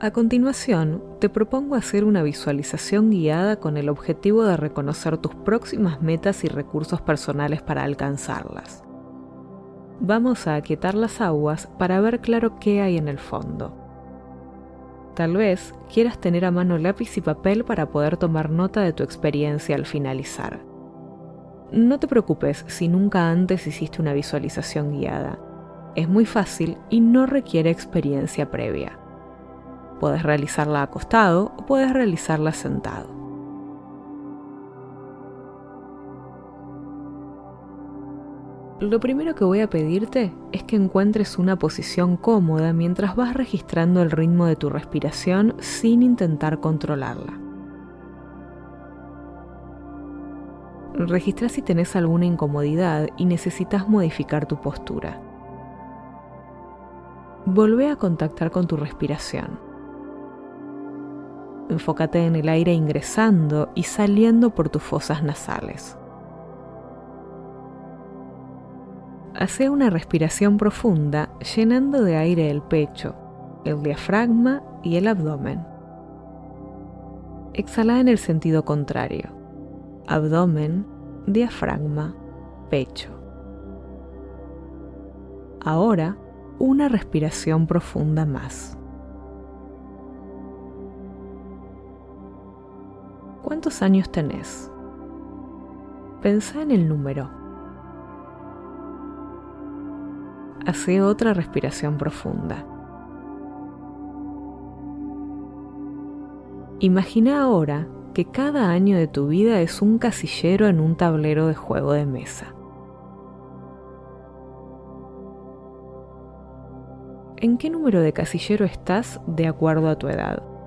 A continuación, te propongo hacer una visualización guiada con el objetivo de reconocer tus próximas metas y recursos personales para alcanzarlas. Vamos a aquietar las aguas para ver claro qué hay en el fondo. Tal vez quieras tener a mano lápiz y papel para poder tomar nota de tu experiencia al finalizar. No te preocupes si nunca antes hiciste una visualización guiada. Es muy fácil y no requiere experiencia previa. Puedes realizarla acostado o puedes realizarla sentado. Lo primero que voy a pedirte es que encuentres una posición cómoda mientras vas registrando el ritmo de tu respiración sin intentar controlarla. Registra si tenés alguna incomodidad y necesitas modificar tu postura. Volvé a contactar con tu respiración. Enfócate en el aire ingresando y saliendo por tus fosas nasales. Hace una respiración profunda llenando de aire el pecho, el diafragma y el abdomen. Exhala en el sentido contrario. Abdomen, diafragma, pecho. Ahora, una respiración profunda más. ¿Cuántos años tenés? Pensá en el número. Hace otra respiración profunda. Imagina ahora que cada año de tu vida es un casillero en un tablero de juego de mesa. ¿En qué número de casillero estás de acuerdo a tu edad?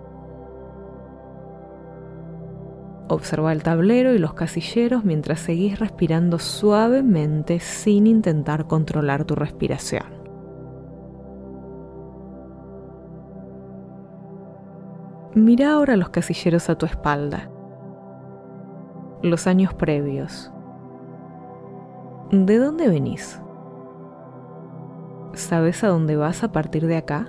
Observa el tablero y los casilleros mientras seguís respirando suavemente sin intentar controlar tu respiración. Mira ahora los casilleros a tu espalda, los años previos. ¿De dónde venís? ¿Sabes a dónde vas a partir de acá?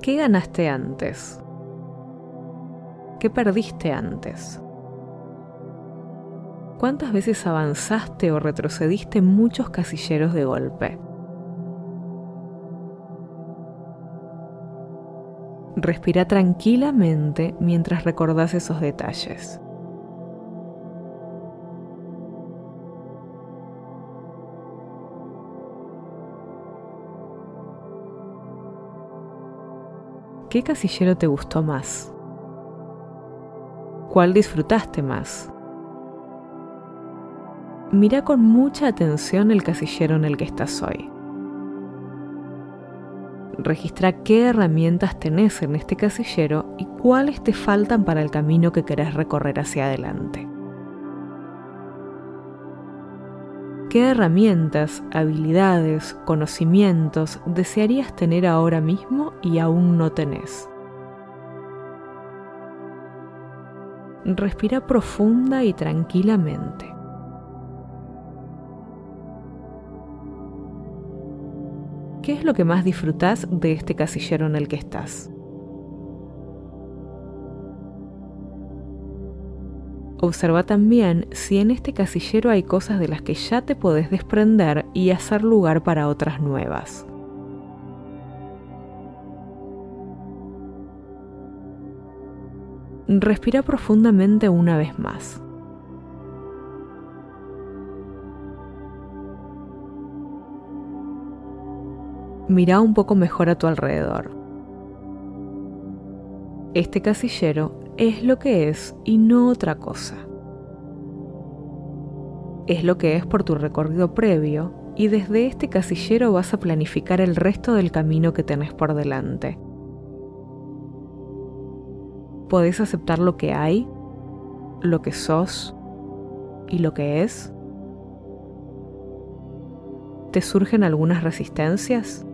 ¿Qué ganaste antes? ¿Qué perdiste antes? ¿Cuántas veces avanzaste o retrocediste muchos casilleros de golpe? Respira tranquilamente mientras recordás esos detalles. ¿Qué casillero te gustó más? ¿Cuál disfrutaste más? Mira con mucha atención el casillero en el que estás hoy. Registra qué herramientas tenés en este casillero y cuáles te faltan para el camino que querés recorrer hacia adelante. ¿Qué herramientas, habilidades, conocimientos desearías tener ahora mismo y aún no tenés? Respira profunda y tranquilamente. ¿Qué es lo que más disfrutas de este casillero en el que estás? Observa también si en este casillero hay cosas de las que ya te podés desprender y hacer lugar para otras nuevas. Respira profundamente una vez más. Mira un poco mejor a tu alrededor. Este casillero es lo que es y no otra cosa. Es lo que es por tu recorrido previo y desde este casillero vas a planificar el resto del camino que tenés por delante podés aceptar lo que hay, lo que sos y lo que es? ¿Te surgen algunas resistencias?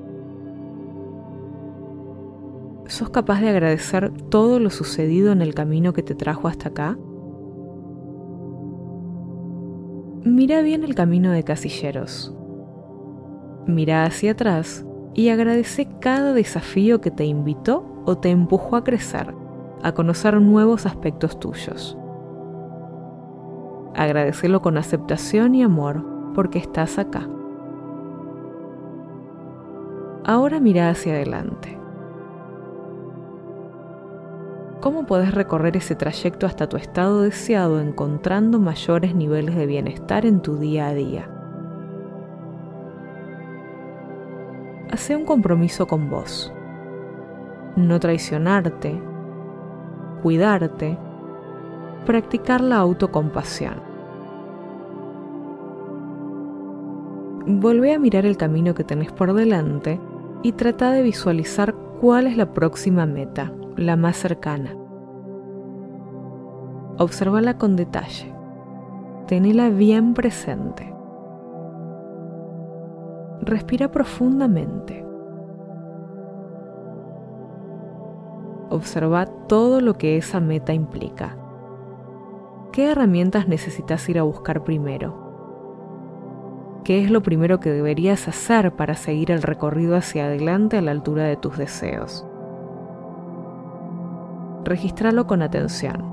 ¿Sos capaz de agradecer todo lo sucedido en el camino que te trajo hasta acá? Mira bien el camino de casilleros. Mira hacia atrás y agradece cada desafío que te invitó o te empujó a crecer, a conocer nuevos aspectos tuyos. Agradecelo con aceptación y amor porque estás acá. Ahora mira hacia adelante. ¿Cómo podés recorrer ese trayecto hasta tu estado deseado encontrando mayores niveles de bienestar en tu día a día? Hace un compromiso con vos. No traicionarte, cuidarte, practicar la autocompasión. Volvé a mirar el camino que tenés por delante y trata de visualizar cuál es la próxima meta, la más cercana. Obsérvala con detalle. Tenela bien presente. Respira profundamente. Observa todo lo que esa meta implica. ¿Qué herramientas necesitas ir a buscar primero? ¿Qué es lo primero que deberías hacer para seguir el recorrido hacia adelante a la altura de tus deseos? Regístralo con atención.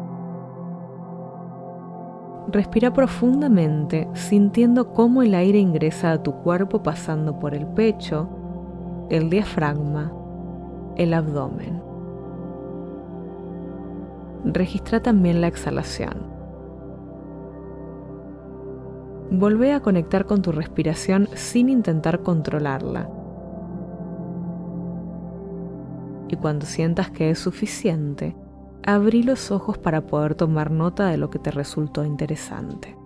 Respira profundamente, sintiendo cómo el aire ingresa a tu cuerpo pasando por el pecho, el diafragma, el abdomen. Registra también la exhalación. Volvé a conectar con tu respiración sin intentar controlarla. Y cuando sientas que es suficiente, abrí los ojos para poder tomar nota de lo que te resultó interesante.